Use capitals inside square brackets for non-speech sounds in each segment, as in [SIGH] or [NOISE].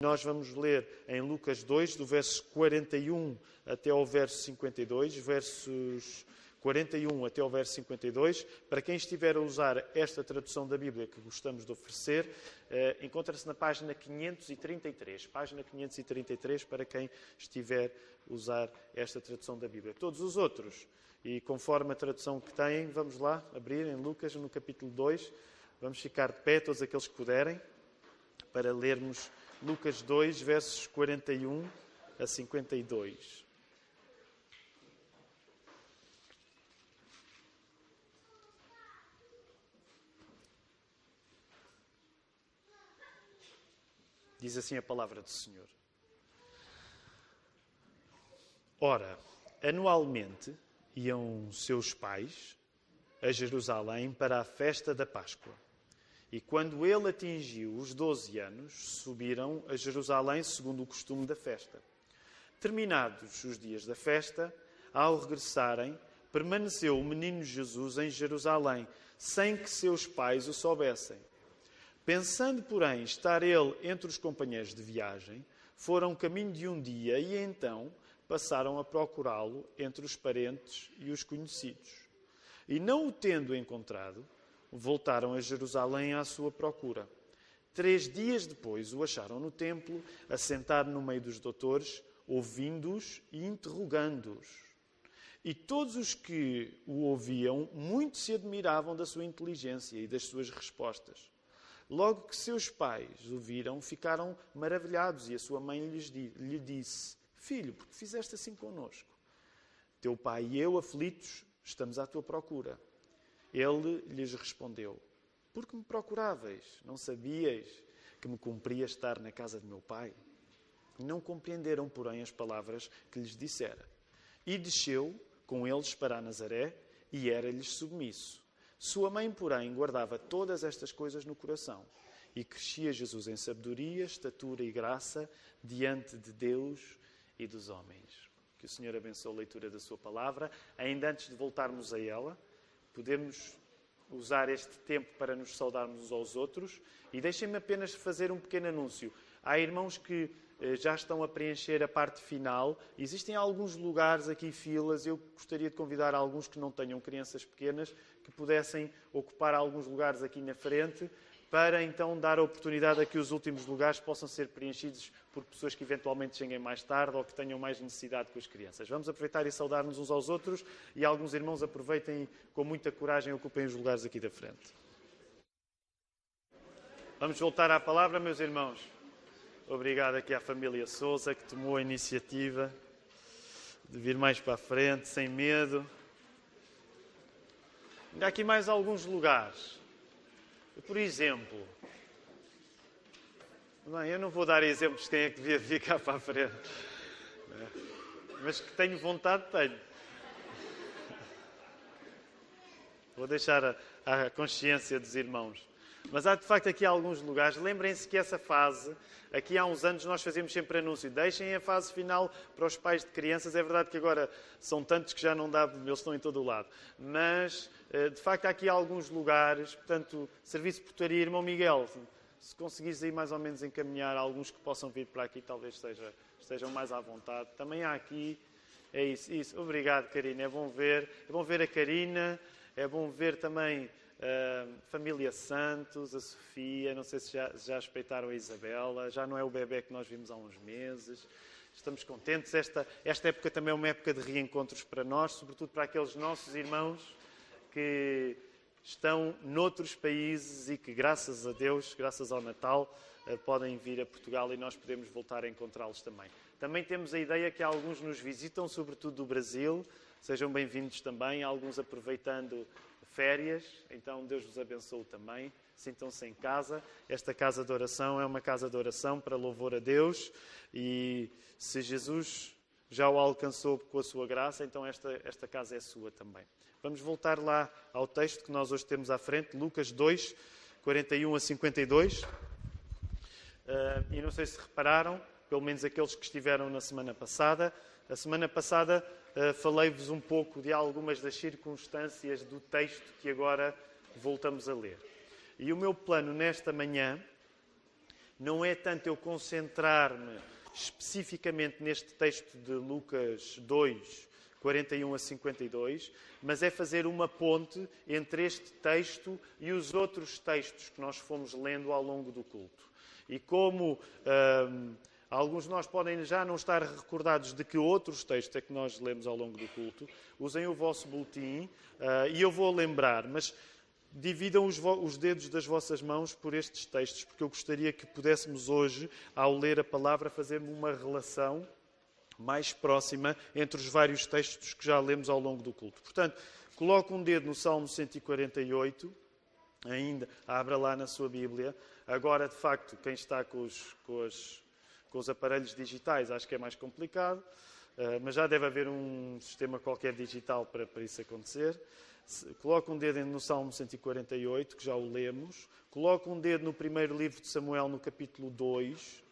Nós vamos ler em Lucas 2, do verso 41 até ao verso 52, versos 41 até ao verso 52. Para quem estiver a usar esta tradução da Bíblia que gostamos de oferecer, eh, encontra-se na página 533. Página 533 para quem estiver a usar esta tradução da Bíblia. Todos os outros, e conforme a tradução que têm, vamos lá abrir em Lucas, no capítulo 2. Vamos ficar de pé, todos aqueles que puderem, para lermos Lucas 2, versos 41 a 52. Diz assim a palavra do Senhor. Ora, anualmente iam seus pais a Jerusalém para a festa da Páscoa. E quando ele atingiu os doze anos, subiram a Jerusalém segundo o costume da festa. Terminados os dias da festa, ao regressarem, permaneceu o menino Jesus em Jerusalém, sem que seus pais o soubessem. Pensando, porém, estar ele entre os companheiros de viagem, foram caminho de um dia e então passaram a procurá-lo entre os parentes e os conhecidos. E não o tendo encontrado, voltaram a Jerusalém à sua procura. Três dias depois o acharam no templo, assentado no meio dos doutores, ouvindo-os e interrogando-os. E todos os que o ouviam muito se admiravam da sua inteligência e das suas respostas. Logo que seus pais o viram, ficaram maravilhados e a sua mãe lhe disse: Filho, por que fizeste assim conosco? Teu pai e eu, aflitos, estamos à tua procura. Ele lhes respondeu: Por que me procuráveis? Não sabias que me cumpria estar na casa de meu pai? Não compreenderam, porém, as palavras que lhes dissera. E desceu com eles para Nazaré e era-lhes submisso. Sua mãe, porém, guardava todas estas coisas no coração. E crescia Jesus em sabedoria, estatura e graça diante de Deus e dos homens. Que o Senhor abençoe a leitura da Sua palavra. Ainda antes de voltarmos a ela, podemos usar este tempo para nos saudarmos uns aos outros. E deixem-me apenas fazer um pequeno anúncio. Há irmãos que eh, já estão a preencher a parte final. Existem alguns lugares aqui, filas. Eu gostaria de convidar alguns que não tenham crianças pequenas que pudessem ocupar alguns lugares aqui na frente para então dar a oportunidade a que os últimos lugares possam ser preenchidos por pessoas que eventualmente cheguem mais tarde ou que tenham mais necessidade com as crianças. Vamos aproveitar e saudar-nos uns aos outros e alguns irmãos aproveitem com muita coragem ocupem os lugares aqui da frente. Vamos voltar à palavra, meus irmãos. Obrigado aqui à família Souza que tomou a iniciativa de vir mais para a frente, sem medo. Há aqui mais alguns lugares. Por exemplo, bem, eu não vou dar exemplos de quem é que devia cá para a frente, né? mas que tenho vontade, tenho. Vou deixar a, a consciência dos irmãos. Mas há de facto aqui alguns lugares. Lembrem-se que essa fase, aqui há uns anos nós fazíamos sempre anúncio. Deixem a fase final para os pais de crianças. É verdade que agora são tantos que já não dá, eles estão em todo o lado. Mas eh, de facto há aqui alguns lugares. Portanto, serviço de portaria, irmão Miguel, se conseguires aí mais ou menos encaminhar alguns que possam vir para aqui, talvez seja, estejam mais à vontade. Também há aqui. É isso, isso. Obrigado, Karina. É bom ver. É bom ver a Karina. É bom ver também Uh, família Santos, a Sofia, não sei se já, já respeitaram a Isabela, já não é o bebê que nós vimos há uns meses. Estamos contentes. Esta, esta época também é uma época de reencontros para nós, sobretudo para aqueles nossos irmãos que estão noutros países e que, graças a Deus, graças ao Natal, uh, podem vir a Portugal e nós podemos voltar a encontrá-los também. Também temos a ideia que alguns nos visitam, sobretudo do Brasil. Sejam bem-vindos também, alguns aproveitando férias, então Deus vos abençoe também. Sintam-se em casa. Esta casa de oração é uma casa de oração para louvor a Deus e se Jesus já o alcançou com a sua graça, então esta, esta casa é sua também. Vamos voltar lá ao texto que nós hoje temos à frente, Lucas 2, 41 a 52. Uh, eh, e não sei se repararam, pelo menos aqueles que estiveram na semana passada, a semana passada falei-vos um pouco de algumas das circunstâncias do texto que agora voltamos a ler. E o meu plano nesta manhã não é tanto eu concentrar-me especificamente neste texto de Lucas 2, 41 a 52, mas é fazer uma ponte entre este texto e os outros textos que nós fomos lendo ao longo do culto. E como hum, alguns de nós podem já não estar recordados de que outros textos é que nós lemos ao longo do culto, usem o vosso boletim uh, e eu vou lembrar, mas dividam os, os, dedos das vossas mãos por estes textos, porque eu gostaria que pudéssemos hoje, ao ler a palavra, fazer uma relação mais próxima entre os vários textos que já lemos ao longo do culto. Portanto, coloque um dedo no Salmo 148, ainda, abra lá na sua Bíblia. Agora, de facto, quem está com os, com os, com os aparelhos digitais, acho que é mais complicado, uh, mas já deve haver um sistema qualquer digital para, para isso acontecer. Coloque um dedo no Salmo 148, que já o lemos. Coloque um dedo no primeiro livro de Samuel, no capítulo 2.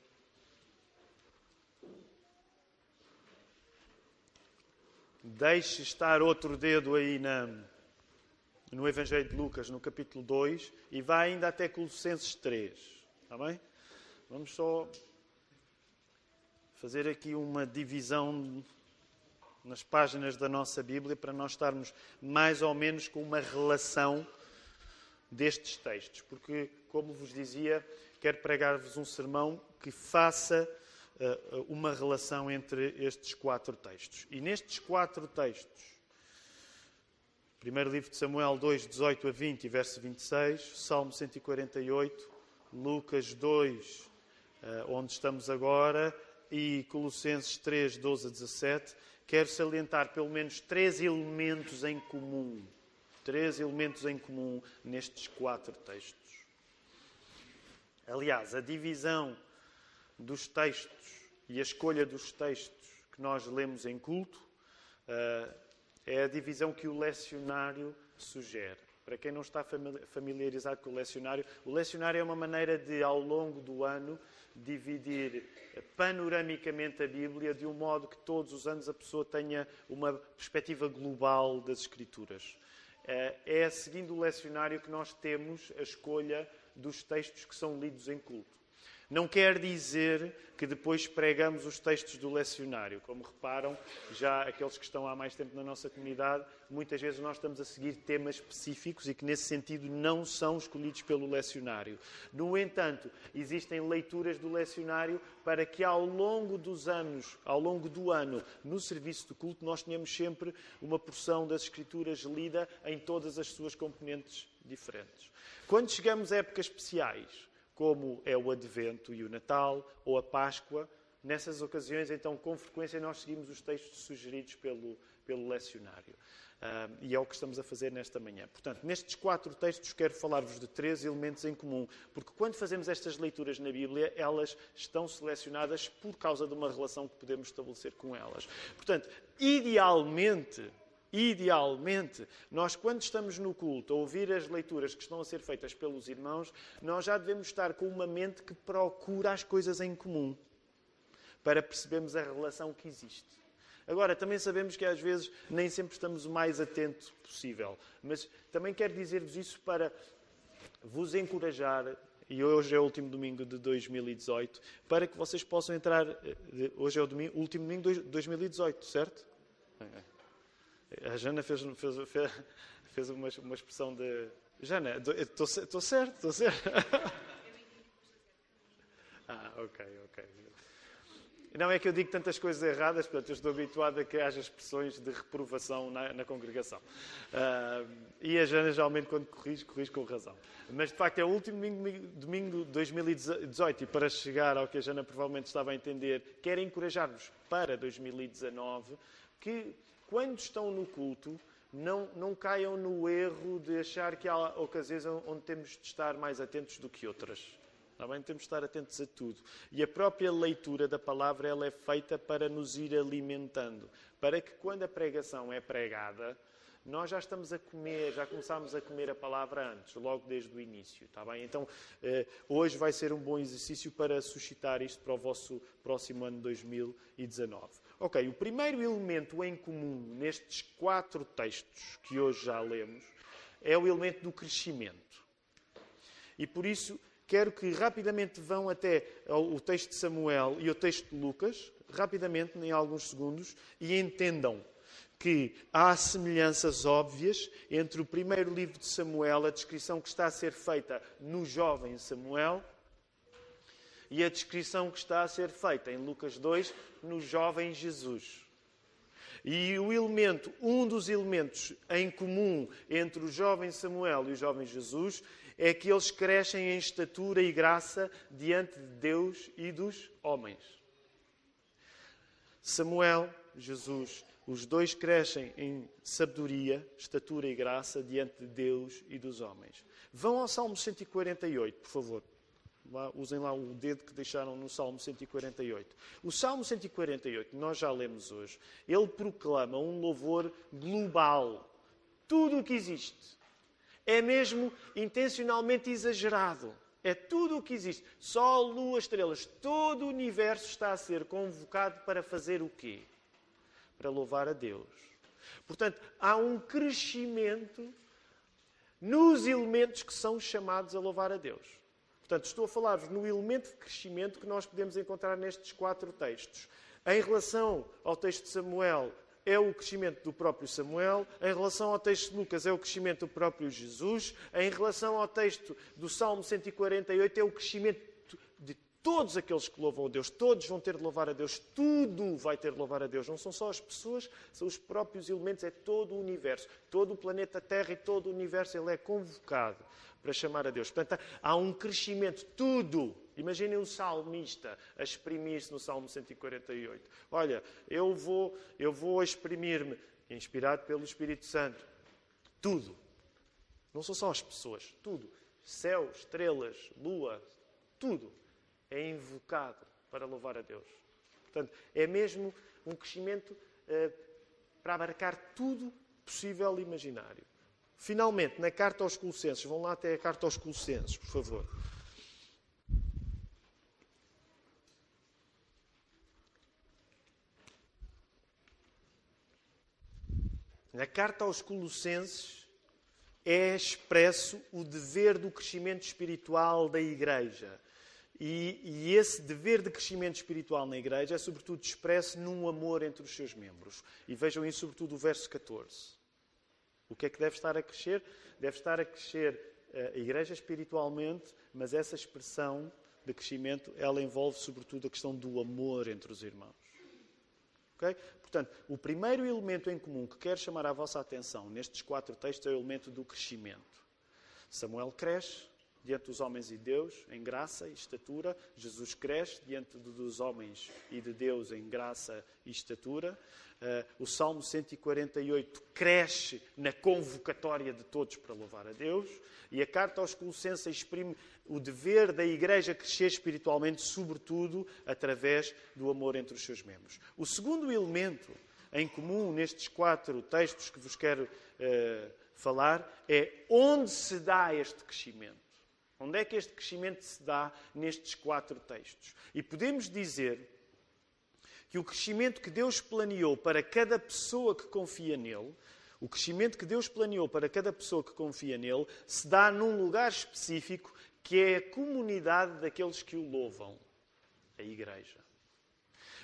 Deixe estar outro dedo aí na, no Evangelho de Lucas, no capítulo 2, e vá ainda até Colossenses 3. Está bem? Vamos só fazer aqui uma divisão nas páginas da nossa Bíblia para nós estarmos mais ou menos com uma relação destes textos. Porque, como vos dizia, quero pregar-vos um sermão que faça uh, uma relação entre estes quatro textos. E nestes quatro textos, primeiro livro de Samuel 2, 18 a 20 e verso 26, Salmo 148, Lucas 2, uh, onde estamos agora, e Colossenses 3, 12 a 17, quero salientar pelo menos três elementos em comum. Três elementos em comum nestes quatro textos. Aliás, a divisão dos textos e a escolha dos textos que nós lemos em culto uh, é a divisão que o lecionário sugere. Para quem não está familiarizado com o lecionário, o lecionário é uma maneira de, ao longo do ano, dividir panoramicamente a Bíblia de um modo que todos os anos a pessoa tenha uma perspectiva global das Escrituras. Eh, é seguindo o lecionário que nós temos a escolha dos textos que são lidos em culto. Não quer dizer que depois pregamos os textos do lecionário. Como reparam, já aqueles que estão há mais tempo na nossa comunidade, muitas vezes nós estamos a seguir temas específicos e que, nesse sentido, não são escolhidos pelo lecionário. No entanto, existem leituras do lecionário para que, ao longo dos anos, ao longo do ano, no serviço de culto, nós tenhamos sempre uma porção das Escrituras lida em todas as suas componentes diferentes. Quando chegamos a épocas especiais, como é o Advento e o Natal ou a Páscoa. Nessas ocasiões, então, com frequência, nós seguimos os textos sugeridos pelo, pelo lecionário. Uh, e é o que estamos a fazer nesta manhã. Portanto, nestes quatro textos, quero falar-vos de três elementos em comum, porque quando fazemos estas leituras na Bíblia, elas estão selecionadas por causa de uma relação que podemos estabelecer com elas. Portanto, idealmente, Idealmente, nós, quando estamos no culto a ouvir as leituras que estão a ser feitas pelos irmãos, nós já devemos estar com uma mente que procura as coisas em comum para percebermos a relação que existe. Agora, também sabemos que às vezes nem sempre estamos o mais atento possível, mas também quero dizer-vos isso para vos encorajar e hoje é o último domingo de 2018, para que vocês possam entrar. Eh, hoje é o, domingo, último domingo de 2018, certo? É. A Jana fez, fez, fez, fez uma, uma, expressão de. Jana, estou certo, estou certo. [LAUGHS] ah, ok, ok. Não é que eu digo tantas coisas erradas, portanto, eu estou habituado a que haja expressões de reprovação na, na congregação. Uh, e a Jana, geralmente, quando corrige, corrige com razão. Mas, de facto, é o último domingo, domingo de 2018 e para chegar ao que a Jana provavelmente estava a entender, quero encorajar-vos para 2019 que quando estão no culto, não, não caiam no erro de achar que há ocasiões onde temos de estar mais atentos do que outras. Está bem? Temos de estar atentos a tudo. E a própria leitura da palavra ela é feita para nos ir alimentando. Para que quando a pregação é pregada, nós já estamos a comer, já começámos a comer a palavra antes, logo desde o início, está bem? Então, eh, hoje vai ser um bom exercício para suscitar isto para o vosso próximo ano 2019. Ok, o primeiro elemento em comum nestes quatro textos que hoje já lemos é o elemento do crescimento. E por isso quero que rapidamente vão até o texto de Samuel e o texto de Lucas, rapidamente, em alguns segundos, e entendam que há semelhanças óbvias entre o primeiro livro de Samuel, a descrição que está a ser feita no jovem Samuel, e a descrição que está a ser feita em Lucas 2 no jovem Jesus. E o elemento, um dos elementos em comum entre o jovem Samuel e o jovem Jesus é que eles crescem em estatura e graça diante de Deus e dos homens. Samuel, Jesus, os dois crescem em sabedoria, estatura e graça diante de Deus e dos homens. Vão ao Salmo 148, por favor. Usem lá o dedo que deixaram no Salmo 148. O Salmo 148, nós já lemos hoje, ele proclama um louvor global. Tudo o que existe. É mesmo intencionalmente exagerado. É tudo o que existe. Sol, lua, estrelas. Todo o universo está a ser convocado para fazer o quê? Para louvar a Deus. Portanto, há um crescimento nos elementos que são chamados a louvar a Deus. Portanto, estou a falar-vos no elemento de crescimento que nós podemos encontrar nestes quatro textos. Em relação ao texto de Samuel, é o crescimento do próprio Samuel, em relação ao texto de Lucas, é o crescimento do próprio Jesus, em relação ao texto do Salmo 148, é o crescimento todos aqueles que louvam a Deus. Todos vão ter de louvar a Deus, tudo vai ter de louvar a Deus. Não são só as pessoas, são os próprios elementos, é todo o universo, todo o planeta Terra e todo o universo, ele é convocado para chamar a Deus. Portanto, há um crescimento, tudo. Imaginem o salmista a exprimir-se no Salmo 148. Olha, eu vou, eu vou exprimir-me, inspirado pelo Espírito Santo. Tudo. Não são só as pessoas, tudo. Céu, estrelas, lua, tudo é invocado para louvar a Deus. Portanto, é mesmo um crescimento uh, para abarcar tudo possível e imaginário. Finalmente, na carta aos Colossenses, vão lá até a carta aos Colossenses, por favor. Na carta aos Colossenses é expresso o dever do crescimento espiritual da Igreja. E, e, esse dever de crescimento espiritual na Igreja é, sobretudo, expresso num amor entre os seus membros. E vejam isso, sobretudo, o verso 14. O que é que deve estar a crescer? Deve estar a crescer eh, a igreja espiritualmente, mas essa expressão de crescimento, ela envolve sobretudo a questão do amor entre os irmãos. Okay? Portanto, o primeiro elemento em comum que quero chamar a vossa atenção nestes quatro textos é o elemento do crescimento. Samuel cresce, diante dos homens e Deus em graça e estatura. Jesus cresce diante dos homens e de Deus em graça e estatura. Uh, o Salmo 148 cresce na convocatória de todos para louvar a Deus. E a carta aos Colossenses exprime o dever da Igreja crescer espiritualmente, sobretudo através do amor entre os seus membros. O segundo elemento em comum nestes quatro textos que vos quero uh, falar é onde se dá este crescimento. Onde é que este crescimento se dá nestes quatro textos? E podemos dizer que o crescimento que Deus planeou para cada pessoa que confia nele, o crescimento que Deus planeou para cada pessoa que confia nele, se dá num lugar específico que é a comunidade daqueles que o louvam, a Igreja.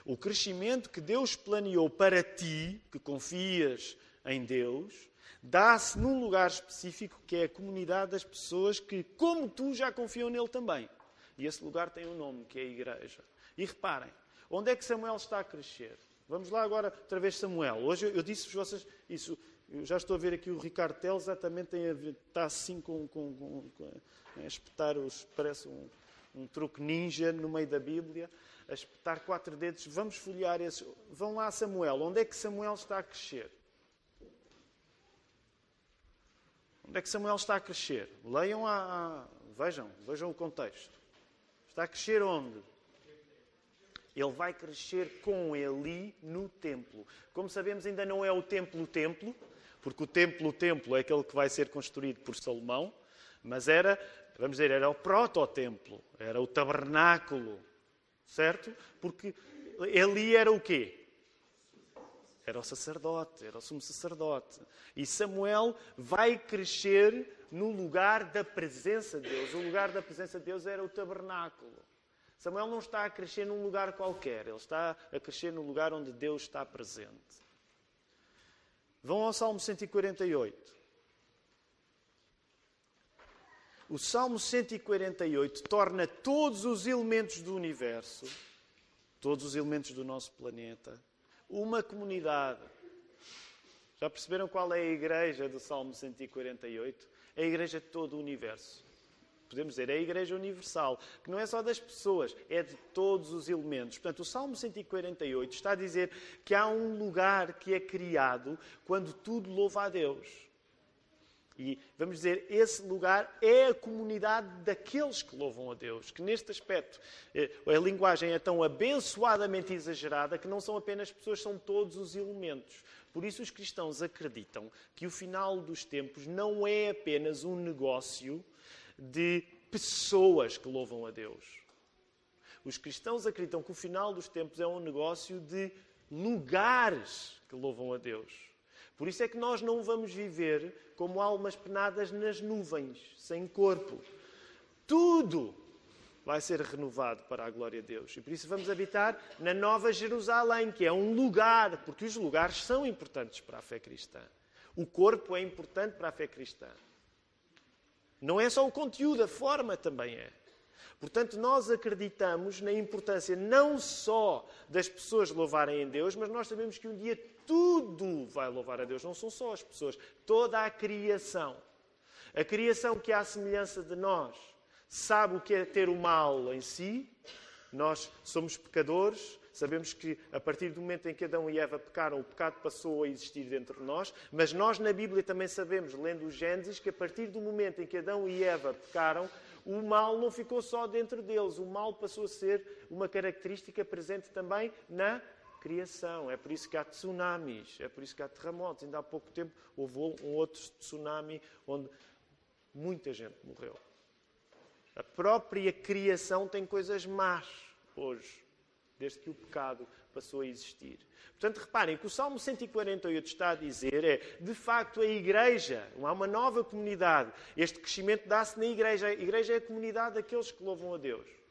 O crescimento que Deus planeou para ti, que confias em Deus, dá-se num lugar específico que é a comunidade das pessoas que, como tu, já confiam nele também. E esse lugar tem um nome, que é a Igreja. E reparem, onde é que Samuel está a crescer? Vamos lá agora, outra vez, Samuel. Hoje eu, disse-vos vocês isso. Eu já estou a ver aqui o Ricardo Teles, exatamente tem a ver, está assim com, com, com, com a espetar os. parece um, um truque ninja no meio da Bíblia, a espetar quatro dedos. Vamos folhear esses. Vão lá, Samuel. Onde é que Samuel está a crescer? Onde é que Samuel está a crescer? Leiam a, a, vejam, vejam o contexto. Está a crescer onde? Ele vai crescer com Eli no templo. Como sabemos, ainda não é o templo o templo, porque o templo o templo é aquele que vai ser construído por Salomão, mas era, vamos dizer, era o proto-templo, era o tabernáculo, certo? Porque Eli era o quê? Era o sacerdote, era o sumo sacerdote. E Samuel vai crescer no lugar da presença de Deus. O lugar da presença de Deus era o tabernáculo. Samuel não está a crescer num lugar qualquer, ele está a crescer no lugar onde Deus está presente. Vão ao Salmo 148. O Salmo 148 torna todos os elementos do universo, todos os elementos do nosso planeta, uma comunidade. Já perceberam qual é a igreja do Salmo 148? É a igreja de todo o universo. Podemos dizer, é a igreja universal, que não é só das pessoas, é de todos os elementos. Portanto, o Salmo 148 está a dizer que há um lugar que é criado quando tudo louva a Deus. E vamos dizer, esse lugar é a comunidade daqueles que louvam a Deus. Que neste aspecto eh, a linguagem é tão abençoadamente exagerada que não são apenas pessoas, são todos os elementos. Por isso, os cristãos acreditam que o final dos tempos não é apenas um negócio de pessoas que louvam a Deus. Os cristãos acreditam que o final dos tempos é um negócio de lugares que louvam a Deus. Por isso é que nós não vamos viver como almas penadas nas nuvens, sem corpo. Tudo vai ser renovado para a glória de Deus. E por isso vamos habitar na Nova Jerusalém, que é um lugar, porque os lugares são importantes para a fé cristã. O corpo é importante para a fé cristã. Não é só o conteúdo, a forma também é. Portanto, nós acreditamos na importância não só das pessoas louvarem em Deus, mas nós sabemos que um dia tudo vai louvar a Deus. Não são só as pessoas, toda a criação. A criação que, à semelhança de nós, sabe o que é ter o mal em si. Nós somos pecadores, sabemos que a partir do momento em que Adão e Eva pecaram, o pecado passou a existir dentro de nós, mas nós na Bíblia também sabemos, lendo o Gênesis, que a partir do momento em que Adão e Eva pecaram, o mal não ficou só dentro deles, o mal passou a ser uma característica presente também na criação. É por isso que há tsunamis, é por isso que há terremotos. Ainda há pouco tempo houve um outro tsunami onde muita gente morreu. A própria criação tem coisas más hoje, desde que o pecado passou a existir. Portanto, reparem que o Salmo 148 está a dizer é, de facto, a igreja, há uma nova comunidade. Este crescimento dá-se na igreja. A igreja é a comunidade daqueles que louvam a Deus.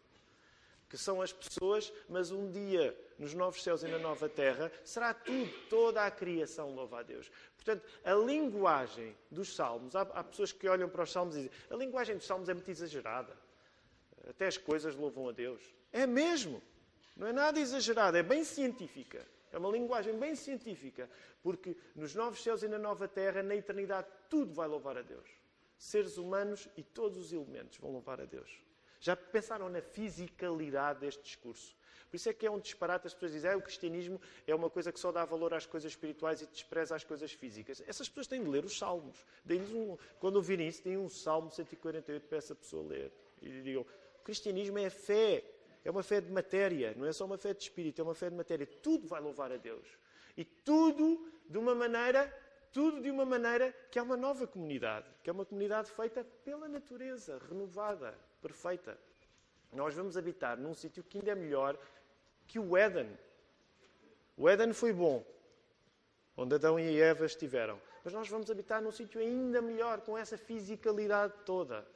Que são as pessoas, mas um dia, nos novos céus e na nova terra, será tudo, toda a criação louva a Deus. Portanto, a linguagem dos salmos, há, há pessoas que olham para os salmos e dizem, a linguagem dos salmos é muito exagerada. Até as coisas louvam a Deus. É mesmo. Não é nada exagerado, é bem científica. É uma linguagem bem científica, porque nos novos céus e na nova terra, na eternidade, tudo vai louvar a Deus. Seres humanos e todos os elementos vão louvar a Deus. Já pensaram na fisicalidade deste discurso? Por isso é que é um disparate as pessoas dizem ah, o cristianismo é uma coisa que só dá valor às coisas espirituais e despreza às coisas físicas. Essas pessoas têm de ler os salmos. Um, quando ouvirem isso, têm um salmo 148 para essa pessoa ler. E digam, o cristianismo é fé. É uma fé de matéria, não é só uma fé de espírito, é uma fé de matéria. Tudo vai louvar a Deus. E tudo de uma maneira, tudo de uma maneira que é uma nova comunidade, que é uma comunidade feita pela natureza, renovada, perfeita. Nós vamos habitar num sítio que ainda é melhor que o Éden. O Éden foi bom, onde Adão e Eva estiveram. Mas nós vamos habitar num sítio ainda melhor, com essa fisicalidade toda.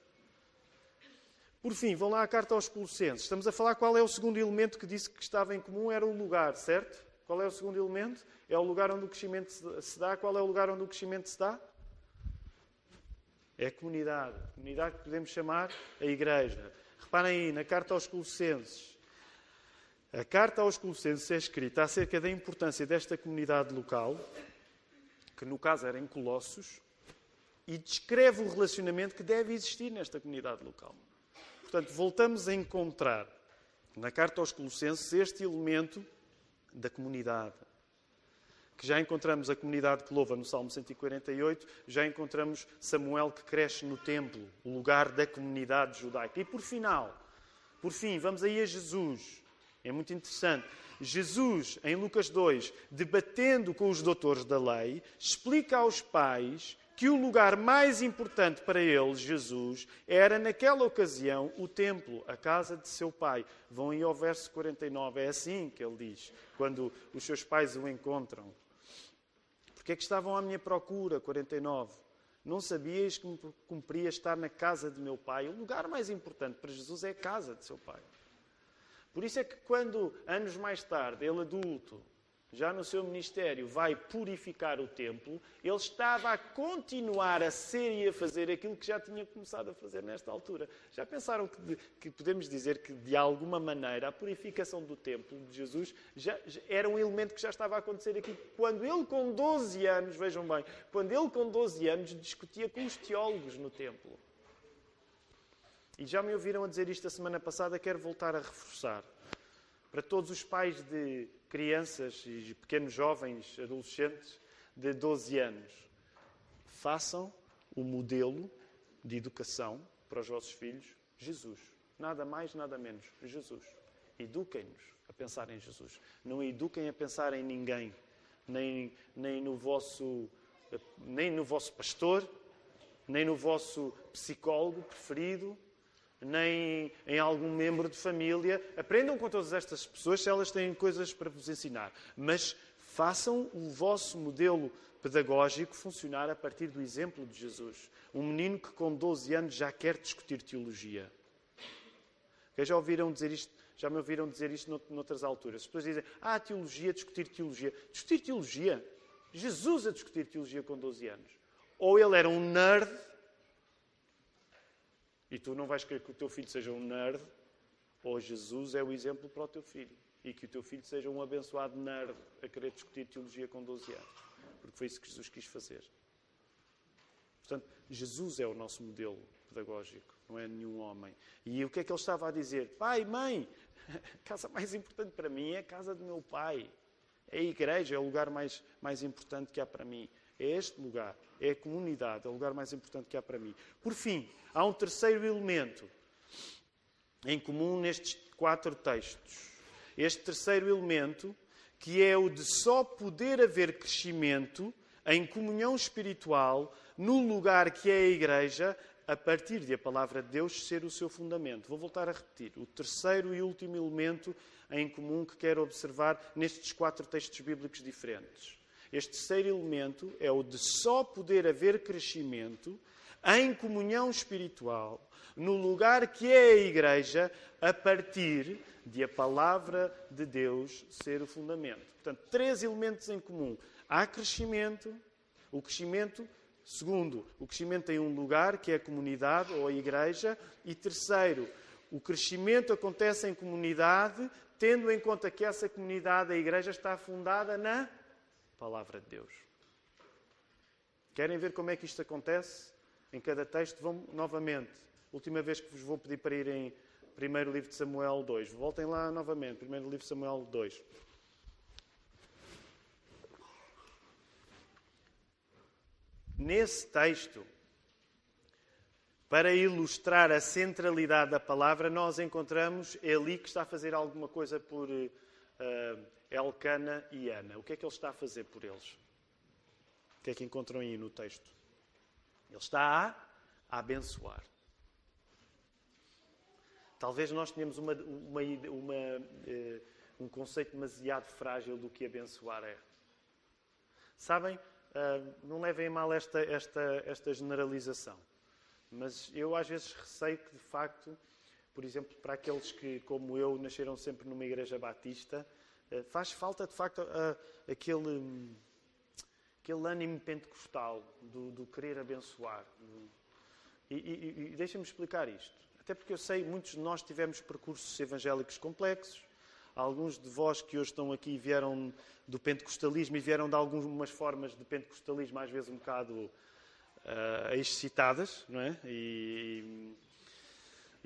Por fim, vão lá a carta aos Colossenses. Estamos a falar qual é o segundo elemento que disse que estava em comum, era o lugar, certo? Qual é o segundo elemento? É o lugar onde o crescimento se dá. Qual é o lugar onde o crescimento se dá? É a comunidade. A comunidade que podemos chamar a igreja. Reparem aí, na carta aos Colossenses. A carta aos Colossenses é escrita acerca da importância desta comunidade local, que no caso era em Colossos, e descreve o relacionamento que deve existir nesta comunidade local. Portanto, voltamos a encontrar na carta aos Colossenses este elemento da comunidade. Que já encontramos a comunidade que louva no Salmo 148, já encontramos Samuel que cresce no templo, o lugar da comunidade judaica. E por final, por fim, vamos aí a Jesus. É muito interessante. Jesus, em Lucas 2, debatendo com os doutores da lei, explica aos pais que o lugar mais importante para ele, Jesus, era naquela ocasião o templo, a casa de seu pai. Vão aí ao verso 49, é assim que ele diz, quando os seus pais o encontram. Porque é que estavam à minha procura? 49. Não sabias que me cumpria estar na casa de meu pai? O lugar mais importante para Jesus é a casa de seu pai. Por isso é que, quando, anos mais tarde, ele adulto, já no seu ministério, vai purificar o templo, ele estava a continuar a ser e a fazer aquilo que já tinha começado a fazer nesta altura. Já pensaram que, que podemos dizer que, de alguma maneira, a purificação do templo de Jesus já, já, era um elemento que já estava a acontecer aqui? Quando ele, com 12 anos, vejam bem, quando ele, com 12 anos, discutia com os teólogos no templo. E já me ouviram a dizer isto a semana passada, quero voltar a reforçar. Para todos os pais de crianças e pequenos jovens, adolescentes de 12 anos, façam o modelo de educação para os vossos filhos Jesus. Nada mais, nada menos. Jesus. Eduquem-nos a pensar em Jesus. Não eduquem a pensar em ninguém, nem, nem, no vosso, nem no vosso pastor, nem no vosso psicólogo preferido, nem em algum membro de família. Aprendam com todas estas pessoas se elas têm coisas para vos ensinar. Mas façam o vosso modelo pedagógico funcionar a partir do exemplo de Jesus. Um menino que com 12 anos já quer discutir teologia. Já ouviram dizer isto? Já me ouviram dizer isto noutras alturas. As pessoas dizem, ah, teologia, discutir teologia. Discutir teologia? Jesus a discutir teologia com 12 anos. Ou ele era um nerd e tu não vais querer que o teu filho seja um nerd, ou Jesus é o exemplo para o teu filho. E que o teu filho seja um abençoado nerd a querer discutir teologia com 12 anos. Porque foi isso que Jesus quis fazer. Portanto, Jesus é o nosso modelo pedagógico, não é nenhum homem. E o que é que ele estava a dizer? Pai, mãe, [LAUGHS] a casa mais importante para mim é a casa do meu pai. É a igreja, é o lugar mais, mais importante que há para mim. É este lugar, é a comunidade, é o lugar mais importante que há para mim. Por fim, há um terceiro elemento em comum nestes quatro textos. Este terceiro elemento, que é o de só poder haver crescimento em comunhão espiritual no lugar que é a igreja, a partir de a palavra de Deus ser o seu fundamento. Vou voltar a repetir. O terceiro e último elemento em comum que quero observar nestes quatro textos bíblicos diferentes. Este terceiro elemento é o de só poder haver crescimento em comunhão espiritual, no lugar que é a Igreja, a partir de a palavra de Deus ser o fundamento. Portanto, três elementos em comum. Há crescimento, o crescimento, segundo, o crescimento em um lugar, que é a comunidade ou a Igreja, e terceiro, o crescimento acontece em comunidade, tendo em conta que essa comunidade, a Igreja, está fundada na palavra de Deus. Querem ver como é que isto acontece? Em cada texto, vão novamente. Última vez que vos vou pedir para irem primeiro livro de Samuel 2. Voltem lá novamente, primeiro livro de Samuel 2. Nesse texto, para ilustrar a centralidade da palavra, nós encontramos Eli que está a fazer alguma coisa por uh, Elcana e Ana. O que é que ele está a fazer por eles? O que é que encontram aí no texto? Ele está a, a abençoar. Talvez nós tenhamos uma, uma, uma, uh, um conceito demasiado frágil do que abençoar é. Sabem, uh, não levem mal esta, esta, esta generalização, mas eu às vezes receio que, de facto, por exemplo, para aqueles que, como eu, nasceram sempre numa igreja batista, eh, faz falta, de facto, aquele, aquele ânimo pentecostal do, do querer abençoar. E, e, e deixem-me explicar isto. Até porque eu sei, muitos de nós tivemos percursos evangélicos complexos. Alguns de vós que hoje estão aqui vieram do pentecostalismo e vieram de algumas formas de pentecostalismo, às vezes um bocado uh, excitadas, não é? E,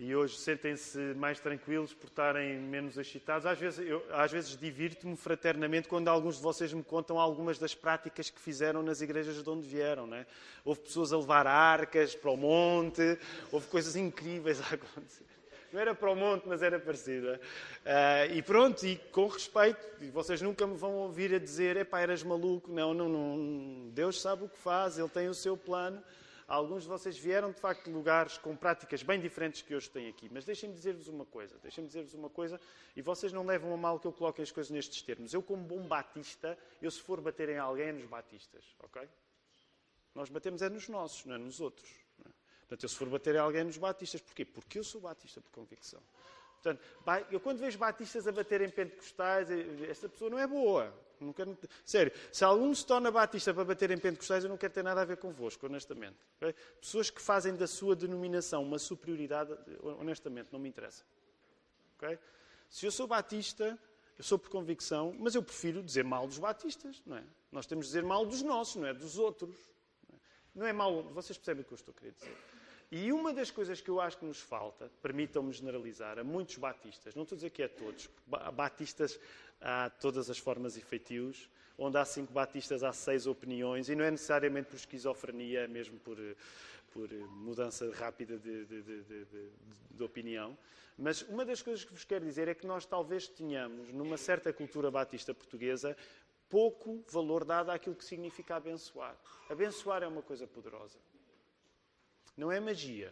e hoje sentem-se mais tranquilos por estarem menos excitados. Às vezes, vezes divirto-me fraternamente quando alguns de vocês me contam algumas das práticas que fizeram nas igrejas de onde vieram. Né? Houve pessoas a levar arcas para o monte, houve coisas incríveis [LAUGHS] a acontecer. Não era para o monte, mas era parecida. Uh, e pronto, e com respeito, vocês nunca me vão ouvir a dizer, epá, eras maluco. Não, não, não. Deus sabe o que faz, Ele tem o seu plano. Alguns de vocês vieram, de facto, de lugares com práticas bem diferentes que hoje têm aqui. Mas deixem-me dizer-vos uma coisa. Deixem-me dizer-vos uma coisa. E vocês não levam a mal que eu coloque as coisas nestes termos. Eu, como bom batista, eu se for bater em alguém, é nos batistas. Ok? Nós batemos é nos nossos, não é nos outros. É? Portanto, eu se for bater alguém nos batistas, porquê? Porque eu sou batista por convicção. Portanto, eu quando vejo batistas a bater em pentecostais, esta pessoa não é boa. Não quero... Sério, se algum se torna batista para bater em pentecostais, eu não quero ter nada a ver convosco, honestamente. Okay? Pessoas que fazem da sua denominação uma superioridade, honestamente, não me interessa. Okay? Se eu sou batista, eu sou por convicção, mas eu prefiro dizer mal dos batistas, não é? Nós temos de dizer mal dos nossos, não é? Dos outros. Não é, não é mal, vocês percebem o que eu estou a querer dizer. E uma das coisas que eu acho que nos falta, permitam-me generalizar, a muitos batistas, não estou a dizer que é todos, batistas há todas as formas e feitios, onde há cinco batistas há seis opiniões, e não é necessariamente por esquizofrenia, é mesmo por, por mudança rápida de, de, de, de, opinião. Mas uma das coisas que vos quero dizer é que nós talvez tenhamos, numa certa cultura batista portuguesa, pouco valor dado àquilo que significa abençoar. Abençoar é uma coisa poderosa. Não é magia.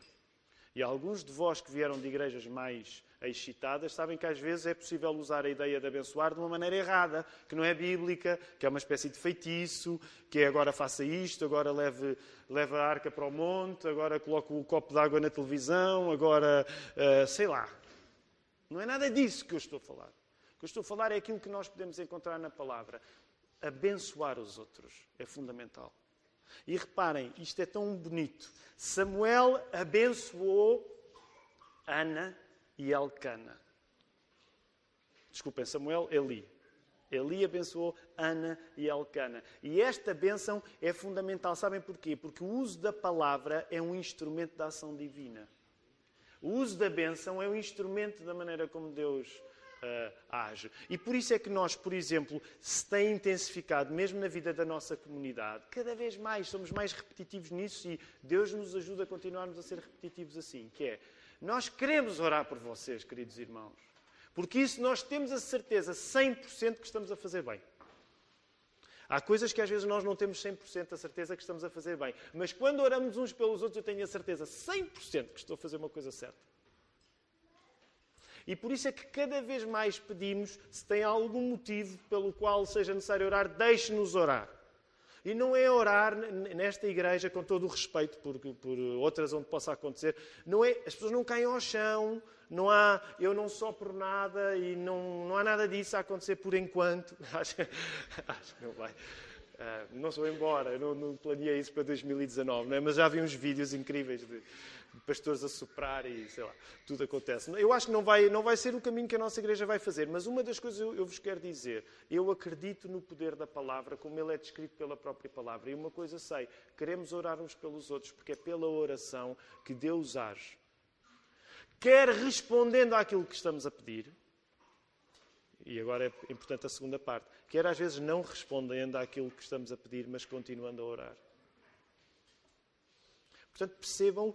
E alguns de vós que vieram de igrejas mais excitadas sabem que às vezes é possível usar a ideia de abençoar de uma maneira errada, que não é bíblica, que é uma espécie de feitiço, que é agora faça isto, agora leve, leve a arca para o monte, agora coloque o copo de água na televisão, agora uh, sei lá. Não é nada disso que eu estou a falar. O que eu estou a falar é aquilo que nós podemos encontrar na palavra. Abençoar os outros é fundamental. E reparem, isto é tão bonito. Samuel abençoou Ana e Elcana. Desculpem, Samuel, Eli. Eli abençoou Ana e Elcana. E esta bênção é fundamental. Sabem porquê? Porque o uso da palavra é um instrumento da ação divina. O uso da bênção é um instrumento da maneira como Deus uh, age. E por isso é que nós, por exemplo, se tem intensificado, mesmo na vida da nossa comunidade, cada vez mais somos mais repetitivos nisso e Deus nos ajuda a continuarmos a ser repetitivos assim, que é, nós queremos orar por vocês, queridos irmãos, porque isso nós temos a certeza 100% que estamos a fazer bem. Há coisas que às vezes nós não temos 100% a certeza que estamos a fazer bem. Mas quando oramos uns pelos outros, eu tenho a certeza 100% que estou a fazer uma coisa certa. E por isso é que cada vez mais pedimos, se tem algum motivo pelo qual seja necessário orar, deixe-nos orar. E não é orar nesta igreja, com todo o respeito por, por, outras onde possa acontecer, não é, as pessoas não caem ao chão, não há, eu não sopro nada e não, não há nada disso a acontecer por enquanto. [LAUGHS] Acho, acho que não vai. Uh, não sou embora, não, não planeei isso para 2019, não é? mas já vi uns vídeos incríveis de, pastores a soprar e sei lá, tudo acontece. Eu acho que não vai, não vai ser o caminho que a nossa igreja vai fazer, mas uma das coisas eu, eu vos quero dizer, eu acredito no poder da palavra, como ele é descrito pela própria palavra. E uma coisa sei, queremos orar uns pelos outros, porque é pela oração que Deus age. Quer respondendo àquilo que estamos a pedir, e agora é importante a segunda parte, quer às vezes não respondendo àquilo que estamos a pedir, mas continuando a orar. Portanto, percebam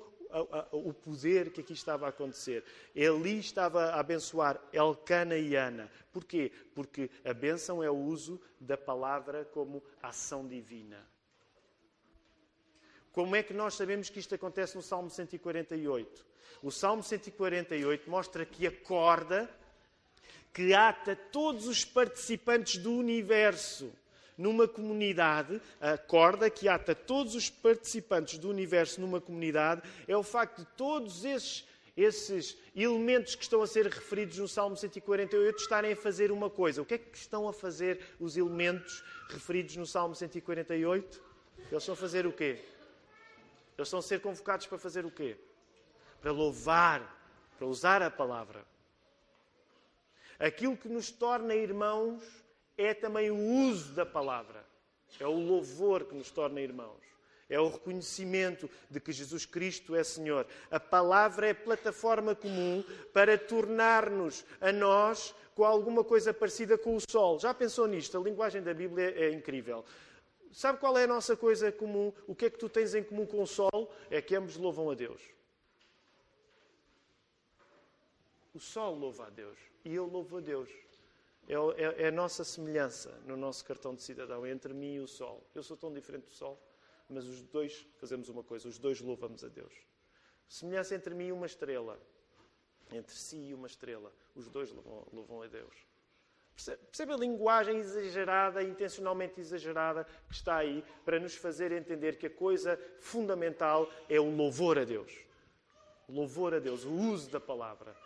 o poder que aqui estava a acontecer. Eli estava a abençoar Elcana e Ana. Porquê? Porque a bênção é o uso da palavra como ação divina. Como é que nós sabemos que isto acontece no Salmo 148? O Salmo 148 mostra que acorda, que ata todos os participantes do universo numa comunidade, a corda que ata todos os participantes do universo numa comunidade, é o facto de todos esses, esses elementos que estão a ser referidos no Salmo 148 estarem a fazer uma coisa. O que é que estão a fazer os elementos referidos no Salmo 148? Eles estão a fazer o quê? Eles estão a ser convocados para fazer o quê? Para louvar, para usar a palavra. Aquilo que nos torna irmãos é também o uso da palavra. É o louvor que nos torna irmãos. É o reconhecimento de que Jesus Cristo é Senhor. A palavra é plataforma comum para tornar-nos a nós com alguma coisa parecida com o sol. Já pensou nisto? A linguagem da Bíblia é incrível. Sabe qual é a nossa coisa comum? O que é que tu tens em comum com o sol? É que ambos louvam a Deus. O sol louva a Deus e eu louvo a Deus. É, é, é, a nossa semelhança no nosso cartão de cidadão entre mim e o Sol. Eu sou tão diferente do Sol, mas os dois fazemos uma coisa, os dois louvamos a Deus. Semelhança entre mim e uma estrela. Entre si e uma estrela. Os dois louvam, louvam a Deus. Percebe a linguagem exagerada, intencionalmente exagerada, que está aí para nos fazer entender que a coisa fundamental é o louvor a Deus. O louvor a Deus, o uso da palavra.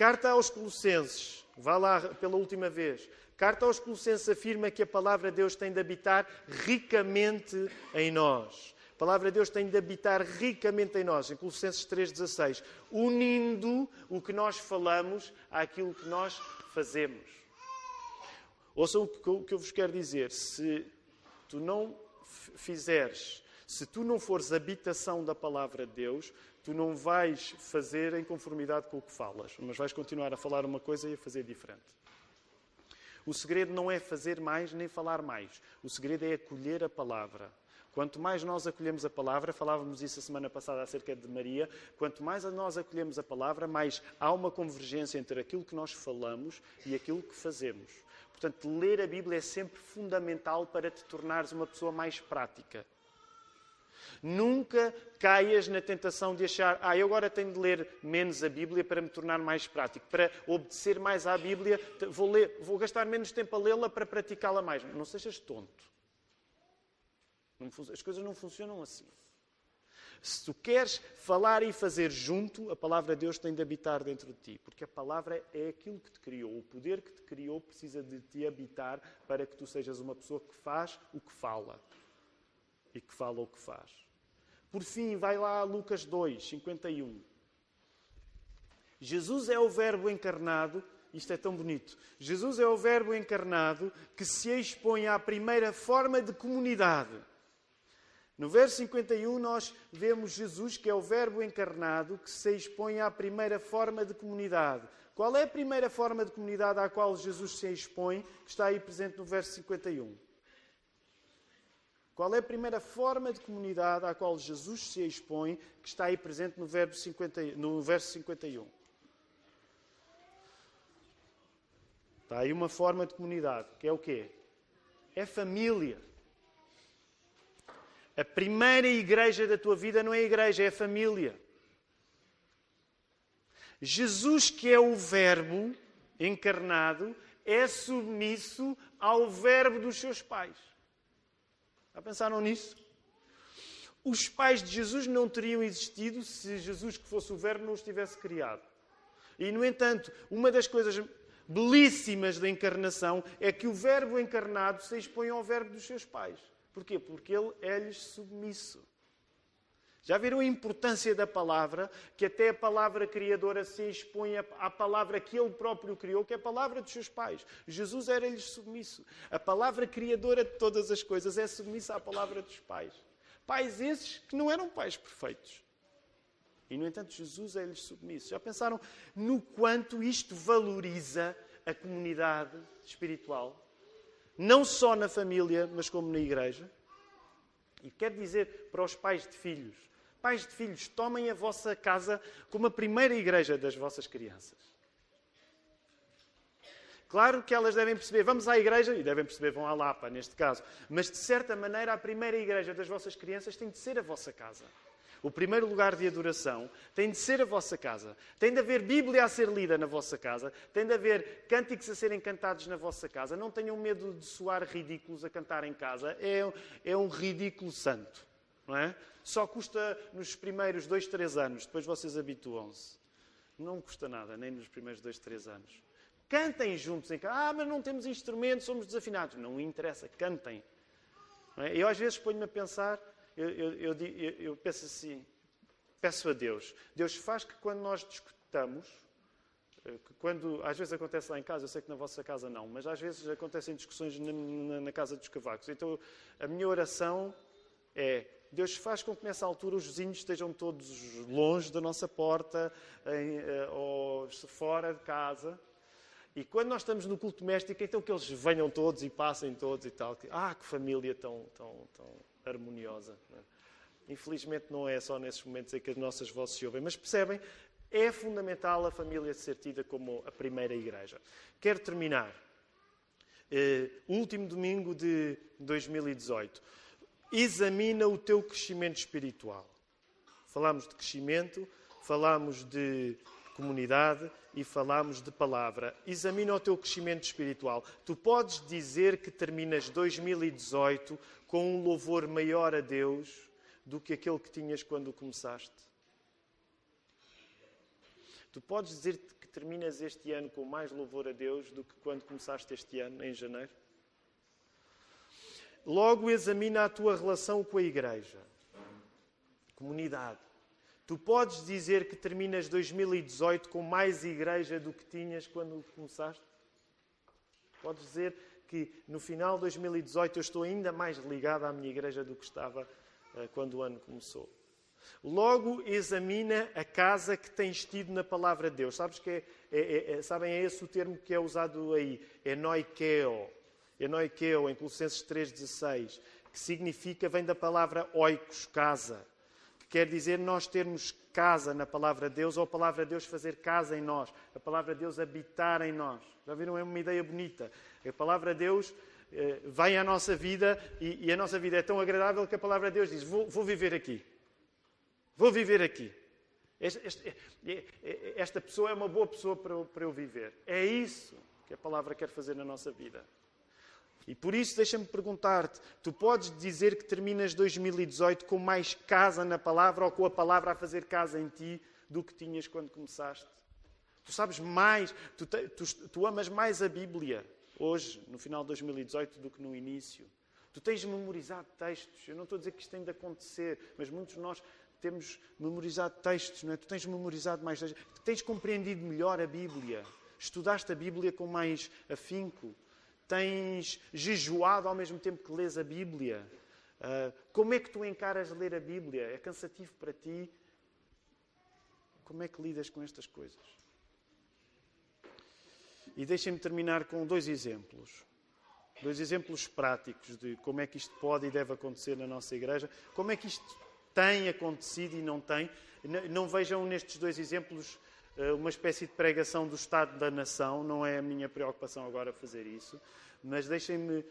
Carta aos Colossenses, vá lá pela última vez. Carta aos Colossenses afirma que a palavra de Deus tem de habitar ricamente em nós. A palavra de Deus tem de habitar ricamente em nós, em Colossenses 3,16, unindo o que nós falamos àquilo que nós fazemos. Ouçam o que eu vos quero dizer. Se tu não fizeres, se tu não fores habitação da palavra de Deus, tu não vais fazer em conformidade com o que falas, mas vais continuar a falar uma coisa e a fazer diferente. O segredo não é fazer mais nem falar mais. O segredo é acolher a palavra. Quanto mais nós acolhemos a palavra, falávamos isso a semana passada acerca de Maria, quanto mais nós acolhemos a palavra, mais há uma convergência entre aquilo que nós falamos e aquilo que fazemos. Portanto, ler a Bíblia é sempre fundamental para te tornares uma pessoa mais prática. Nunca caias na tentação de achar, ah, eu agora tenho de ler menos a Bíblia para me tornar mais prático, para obedecer mais à Bíblia, vou, ler, vou gastar menos tempo a lê-la para praticá-la mais. Não sejas tonto. As coisas não funcionam assim. Se tu queres falar e fazer junto, a palavra de Deus tem de habitar dentro de ti, porque a palavra é aquilo que te criou. O poder que te criou precisa de te habitar para que tu sejas uma pessoa que faz o que fala e que fala o que faz. Por fim, vai lá a Lucas 2, 51. Jesus é o Verbo encarnado, isto é tão bonito. Jesus é o Verbo encarnado que se expõe à primeira forma de comunidade. No verso 51, nós vemos Jesus, que é o Verbo encarnado, que se expõe à primeira forma de comunidade. Qual é a primeira forma de comunidade à qual Jesus se expõe, que está aí presente no verso 51? Qual é a primeira forma de comunidade à qual Jesus se expõe, que está aí presente no, 50, no verso 51? Está aí uma forma de comunidade, que é o quê? É família. A primeira igreja da tua vida não é a igreja, é a família. Jesus, que é o Verbo encarnado, é submisso ao Verbo dos seus pais. Já pensaram nisso? Os pais de Jesus não teriam existido se Jesus, que fosse o Verbo, não os tivesse criado. E, no entanto, uma das coisas belíssimas da encarnação é que o Verbo encarnado se expõe ao Verbo dos seus pais. Porquê? Porque ele é-lhes submisso. Já viram a importância da palavra? Que até a palavra criadora se expõe à palavra que ele próprio criou, que é a palavra dos seus pais. Jesus era-lhes submisso. A palavra criadora de todas as coisas é submissa à palavra dos pais. Pais esses que não eram pais perfeitos. E, no entanto, Jesus é-lhes submisso. Já pensaram no quanto isto valoriza a comunidade espiritual? não só na família, mas como na igreja. E quero dizer para os pais de filhos: pais de filhos, tomem a vossa casa como a primeira igreja das vossas crianças. Claro que elas devem perceber, vamos à igreja, e devem perceber, vão à Lapa, neste caso, mas de certa maneira a primeira igreja das vossas crianças tem de ser a vossa casa. O primeiro lugar de adoração tem de ser a vossa casa. Tem de haver Bíblia a ser lida na vossa casa. Tem de haver cânticos a serem cantados na vossa casa. Não tenham medo de soar ridículos a cantar em casa. É, é um ridículo santo. Não é? Só custa nos primeiros dois, três anos. Depois vocês habituam-se. Não custa nada, nem nos primeiros dois, três anos. Cantem juntos em casa. Ah, mas não temos instrumentos, somos desafinados. Não interessa, cantem. É? Eu às vezes ponho-me a pensar eu, eu, eu, eu penso assim, peço a Deus, Deus faz que quando nós discutamos, eh, quando às vezes acontece lá em casa, eu sei que na vossa casa não, mas às vezes acontecem discussões na, na, na casa dos cavacos. Então a minha oração é Deus faz com que nessa altura os vizinhos estejam todos longe da nossa porta em, eh, ou fora de casa. E quando nós estamos no culto doméstico, então que eles venham todos e passem todos e tal. Ah, que família tão, tão, tão, harmoniosa. É? Infelizmente não é só nesses momentos em que as nossas vozes se ouvem, mas percebem, é fundamental a família ser tida como a primeira igreja. Quero terminar. Uh, último domingo de 2018. Examina o teu crescimento espiritual. Falámos de crescimento, falámos de comunidade e falámos de palavra. Examina o teu crescimento espiritual. Tu podes dizer que terminas 2018 com um louvor maior a Deus do que aquele que tinhas quando começaste? Tu podes dizer que terminas este ano com mais louvor a Deus do que quando começaste este ano, em janeiro? Logo, examina a tua relação com a igreja, comunidade. Tu podes dizer que terminas 2018 com mais igreja do que tinhas quando começaste? Podes dizer que no final de 2018 eu estou ainda mais ligado à minha igreja do que estava uh, quando o ano começou. Logo, examina a casa que tens tido na palavra de Deus. Sabes que é, é, é, sabem, é esse o termo que é usado aí. É noikeo. É noikeo, em Colossenses 3,16. Que significa, vem da palavra oikos, casa quer dizer nós termos casa na palavra de Deus ou a palavra de Deus fazer casa em nós, a palavra de Deus habitar em nós. Já viram? É uma ideia bonita. A palavra de Deus eh, vem à nossa vida e, e, a nossa vida é tão agradável que a palavra de Deus diz: Vou, vou viver aqui. Vou viver aqui. Esta, esta, eh, eh, esta, pessoa é uma boa pessoa para para eu viver. É isso que a palavra quer fazer na nossa vida. E por isso, deixa-me perguntar-te: tu podes dizer que terminas 2018 com mais casa na palavra ou com a palavra a fazer casa em ti do que tinhas quando começaste? Tu sabes mais, tu, te, tu, tu amas mais a Bíblia hoje, no final de 2018, do que no início. Tu tens memorizado textos. Eu não estou a dizer que isto tem de acontecer, mas muitos de nós temos memorizado textos, não é? Tu tens memorizado mais textos. Tens compreendido melhor a Bíblia. Estudaste a Bíblia com mais afinco tens jejuado ao mesmo tempo que lês a Bíblia? Uh, como é que tu encaras ler a Bíblia? É cansativo para ti? Como é que lidas com estas coisas? E deixem-me terminar com dois exemplos. Dois exemplos práticos de como é que isto pode e deve acontecer na nossa igreja. Como é que isto tem acontecido e não tem. Não vejam nestes dois exemplos uma espécie de pregação do Estado da nação, não é a minha preocupação agora fazer isso, mas deixem-me uh,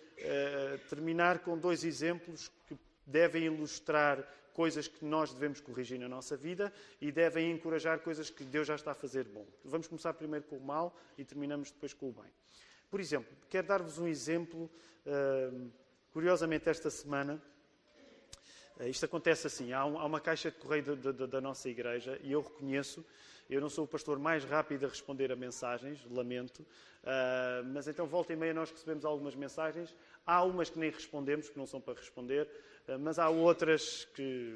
terminar com dois exemplos que devem ilustrar coisas que nós devemos corrigir na nossa vida e devem encorajar coisas que Deus já está a fazer bom. Vamos começar primeiro com o mal e terminamos depois com o bem. Por exemplo, quero dar-vos um exemplo, uh, curiosamente esta semana, isto acontece assim, há, um, uma caixa de correio da nossa igreja e eu reconheço eu não sou o pastor mais rápido a responder a mensagens, lamento, uh, mas então volta e meia nós recebemos algumas mensagens. Há umas que nem respondemos, que não são para responder, uh, mas há outras que,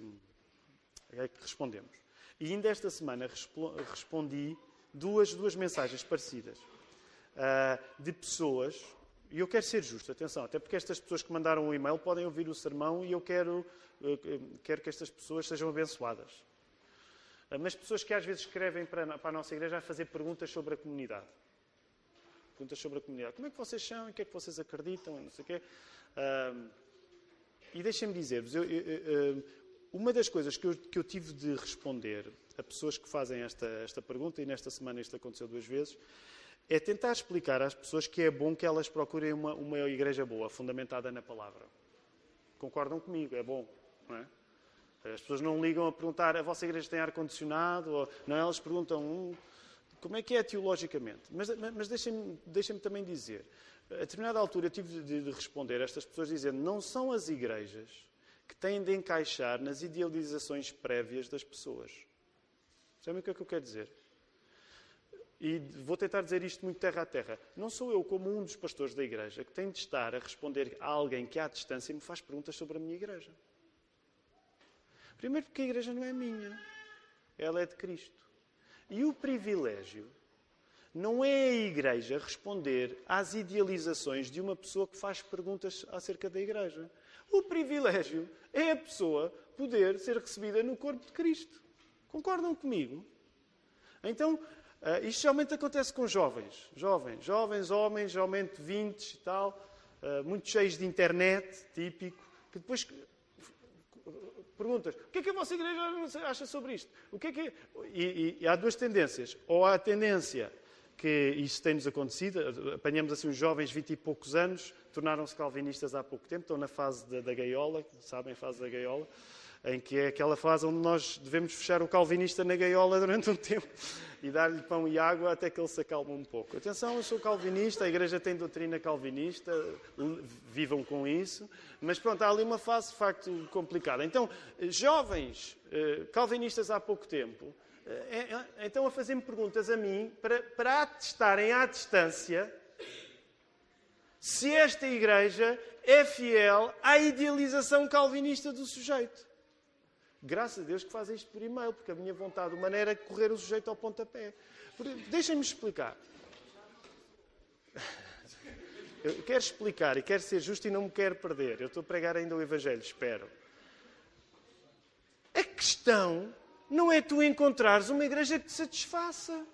é que respondemos. E ainda esta semana respondi duas, duas mensagens parecidas uh, de pessoas, e eu quero ser justo, atenção, até porque estas pessoas que mandaram o e-mail podem ouvir o sermão e eu quero, quero que estas pessoas sejam abençoadas. Mas pessoas que às vezes escrevem para a nossa igreja a fazer perguntas sobre a comunidade. Perguntas sobre a comunidade. Como é que vocês são? Em que é que vocês acreditam? Não sei o quê. E deixem-me dizer-vos, uma das coisas que eu, que eu, tive de responder a pessoas que fazem esta, esta pergunta, e nesta semana isto aconteceu duas vezes, é tentar explicar às pessoas que é bom que elas procurem uma, uma igreja boa, fundamentada na palavra. Concordam comigo? É bom, não é? As pessoas não ligam a perguntar a vossa igreja tem ar-condicionado, não, elas perguntam como é que é teologicamente. Mas, mas deixem-me deixem também dizer, a determinada altura eu tive de, de responder a estas pessoas dizendo não são as igrejas que têm de encaixar nas idealizações prévias das pessoas. Sabem o que é que eu quero dizer? E vou tentar dizer isto muito terra a terra. Não sou eu, como um dos pastores da igreja, que tem de estar a responder a alguém que à distância me faz perguntas sobre a minha igreja. Primeiro, porque a igreja não é minha, ela é de Cristo. E o privilégio não é a igreja responder às idealizações de uma pessoa que faz perguntas acerca da igreja. O privilégio é a pessoa poder ser recebida no corpo de Cristo. Concordam comigo? Então, uh, isto geralmente acontece com jovens. Jovens, jovens, homens, geralmente 20 e tal, uh, muito cheios de internet, típico, que depois perguntas: o que é que a vossa igreja acha sobre isto? O que é que e, e, há duas tendências. Ou há a tendência que isso tem-nos acontecido, apanhamos assim os jovens de 20 e poucos anos, tornaram-se calvinistas há pouco tempo, estão na fase da, da gaiola, sabem, a fase da gaiola. Em que é aquela fase onde nós devemos fechar o calvinista na gaiola durante um [LAUGHS] tempo e dar-lhe pão e água até que ele se acalme um pouco. Atenção, eu sou calvinista, a igreja tem doutrina calvinista, vivam com isso, mas pronto, há ali uma fase de facto complicada. Então, jovens eh, calvinistas há pouco tempo, então a fazer-me perguntas a mim para, para atestarem à distância se esta igreja é fiel à idealização calvinista do sujeito. Graças a Deus que faz isto por e-mail, porque a minha vontade humana era correr o sujeito ao pontapé. Deixem-me explicar. [LAUGHS] Eu quero explicar e quero ser justo e não me quero perder. Eu estou a pregar ainda o Evangelho, espero. A questão não é tu encontrares uma igreja que te satisfaça.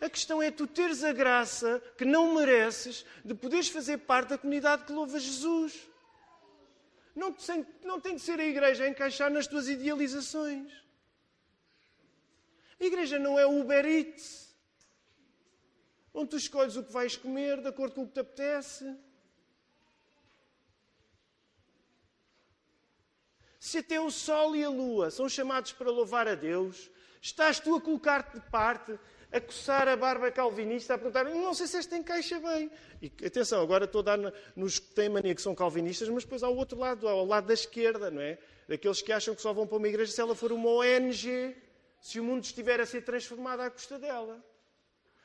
A questão é tu teres a graça que não mereces de poderes fazer parte da comunidade que louva Jesus. Não tem, não tem de ser a igreja a encaixar nas tuas idealizações. A igreja não é o Uber Eats, onde tu escolhes o que vais comer de acordo com o que te apetece. Se até o sol e a lua são chamados para louvar a Deus, estás tu a colocar-te de parte a coçar a barba calvinista, a perguntar: não sei se esta encaixa bem. E atenção, agora estou a dar nos que têm mania que são calvinistas, mas depois há o outro lado, ao lado da esquerda, não é? Daqueles que acham que só vão para uma igreja se ela for uma ONG, se o mundo estiver a ser transformado à custa dela.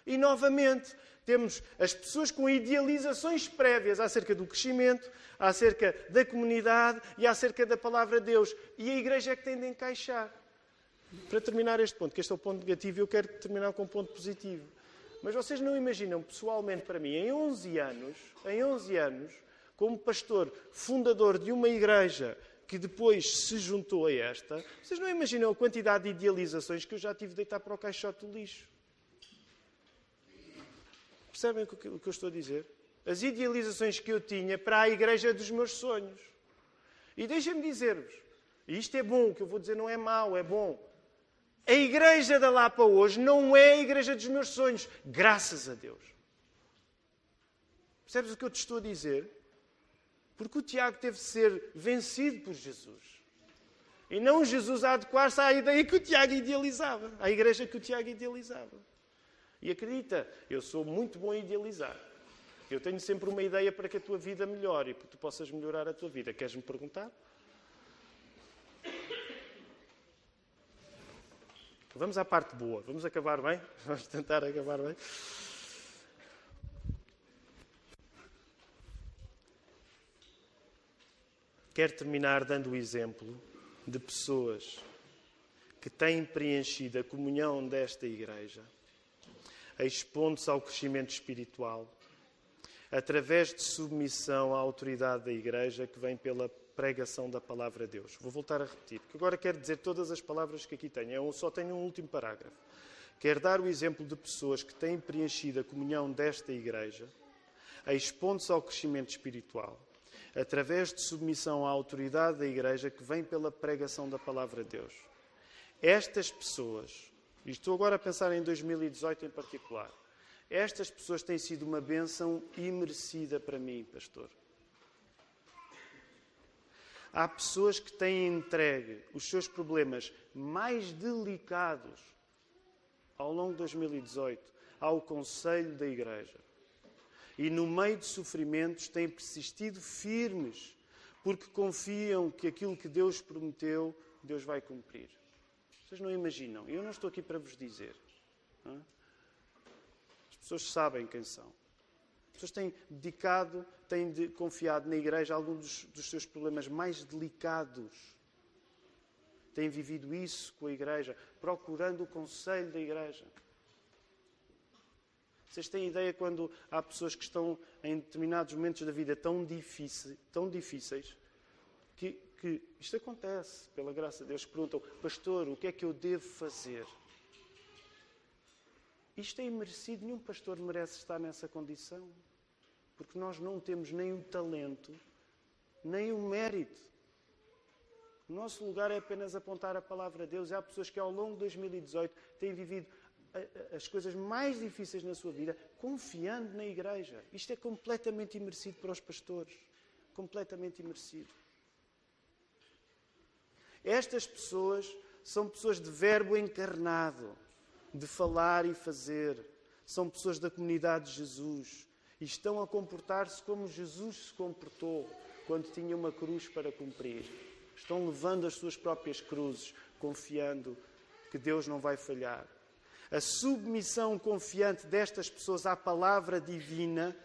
E novamente, temos as pessoas com idealizações prévias acerca do crescimento, acerca da comunidade e acerca da palavra de Deus. E a igreja é que tem de encaixar. Para terminar este ponto, que este é o ponto negativo, eu quero terminar com um ponto positivo. Mas vocês não imaginam, pessoalmente para mim, em 11 anos, em 11 anos, como pastor fundador de uma igreja que depois se juntou a esta, vocês não imaginam a quantidade de idealizações que eu já tive de deitar para o caixote do lixo. Percebem o que eu estou a dizer? As idealizações que eu tinha para a igreja dos meus sonhos. E deixem-me dizer-vos, e isto é bom, o que eu vou dizer não é mau, é bom. A igreja da Lapa hoje não é a igreja dos meus sonhos, graças a Deus. Percebes o que eu te estou a dizer? Porque o Tiago teve de ser vencido por Jesus. E não Jesus a adequar-se à ideia que o Tiago idealizava, à igreja que o Tiago idealizava. E acredita, eu sou muito bom em idealizar. Eu tenho sempre uma ideia para que a tua vida melhore e para que tu possas melhorar a tua vida. Queres-me perguntar? Vamos à parte boa. Vamos acabar bem? [LAUGHS] Vamos tentar acabar bem. Quero terminar dando o exemplo de pessoas que têm preenchido a comunhão desta igreja, expondo-se ao crescimento espiritual, através de submissão à autoridade da igreja que vem pela pregação da palavra de Deus. Vou voltar a repetir, porque agora quero dizer todas as palavras que aqui tenho. Eu só tenho um último parágrafo. Quero dar o exemplo de pessoas que têm preenchido a comunhão desta igreja, expondo-se ao crescimento espiritual, através de submissão à autoridade da igreja que vem pela pregação da palavra de Deus. Estas pessoas, e estou agora a pensar em 2018 em particular, estas pessoas têm sido uma bênção imerecida para mim, pastor. Há pessoas que têm entregue os seus problemas mais delicados ao longo de 2018 ao Conselho da Igreja. E no meio de sofrimentos têm persistido firmes, porque confiam que aquilo que Deus prometeu, Deus vai cumprir. Vocês não imaginam. Eu não estou aqui para vos dizer. As pessoas sabem quem são pessoas têm dedicado, têm de, confiado na igreja alguns dos, dos seus problemas mais delicados. Têm vivido isso com a igreja, procurando o conselho da igreja. Vocês têm ideia quando há pessoas que estão em determinados momentos da vida tão difíceis, tão difíceis que, que isto acontece, pela graça de Deus, perguntam, pastor, o que é que eu devo fazer? Isto é imerecido, nenhum pastor merece estar nessa condição porque nós não temos nem o talento, nem o mérito. O nosso lugar é apenas apontar a palavra de Deus. E há pessoas que ao longo de 2018 têm vivido as coisas mais difíceis na sua vida confiando na igreja. Isto é completamente imerecido para os pastores. Completamente imerecido. Estas pessoas são pessoas de verbo encarnado, de falar e fazer. São pessoas da comunidade de Jesus e estão a comportar-se como Jesus se comportou quando tinha uma cruz para cumprir. Estão levando as suas próprias cruzes, confiando que Deus não vai falhar. A submissão confiante destas pessoas à palavra divina,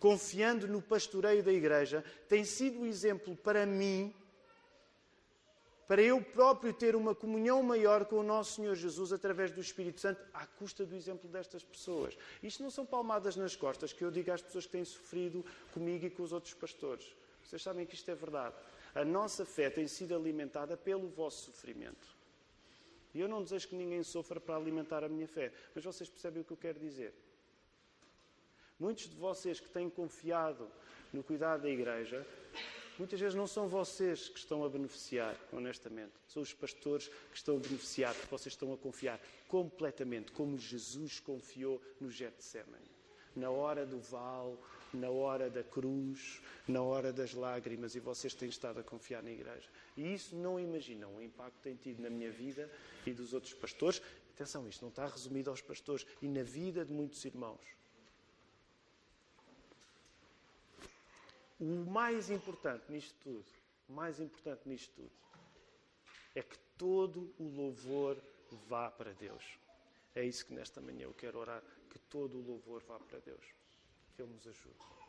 confiando no pastoreio da igreja, tem sido um exemplo para mim para eu próprio ter uma comunhão maior com o nosso Senhor Jesus através do Espírito Santo, à custa do exemplo destas pessoas. Isto não são palmadas nas costas que eu digo às pessoas que têm sofrido comigo e com os outros pastores. Vocês sabem que isto é verdade. A nossa fé tem sido alimentada pelo vosso sofrimento. E eu não desejo que ninguém sofra para alimentar a minha fé, mas vocês percebem o que eu quero dizer. Muitos de vocês que têm confiado no cuidado da igreja Muitas vezes não são vocês que estão a beneficiar, honestamente. São os pastores que estão a beneficiar, porque vocês estão a confiar completamente, como Jesus confiou no Getsemane. Na hora do vale, na hora da cruz, na hora das lágrimas, e vocês têm estado a confiar na igreja. E isso não imaginam o impacto que tem tido na minha vida e dos outros pastores. Atenção, isto não está resumido aos pastores e na vida de muitos irmãos. O mais importante nisto tudo, o mais importante nisto tudo, é que todo o louvor vá para Deus. É isso que nesta manhã eu quero orar, que todo o louvor vá para Deus. Que Ele nos ajude.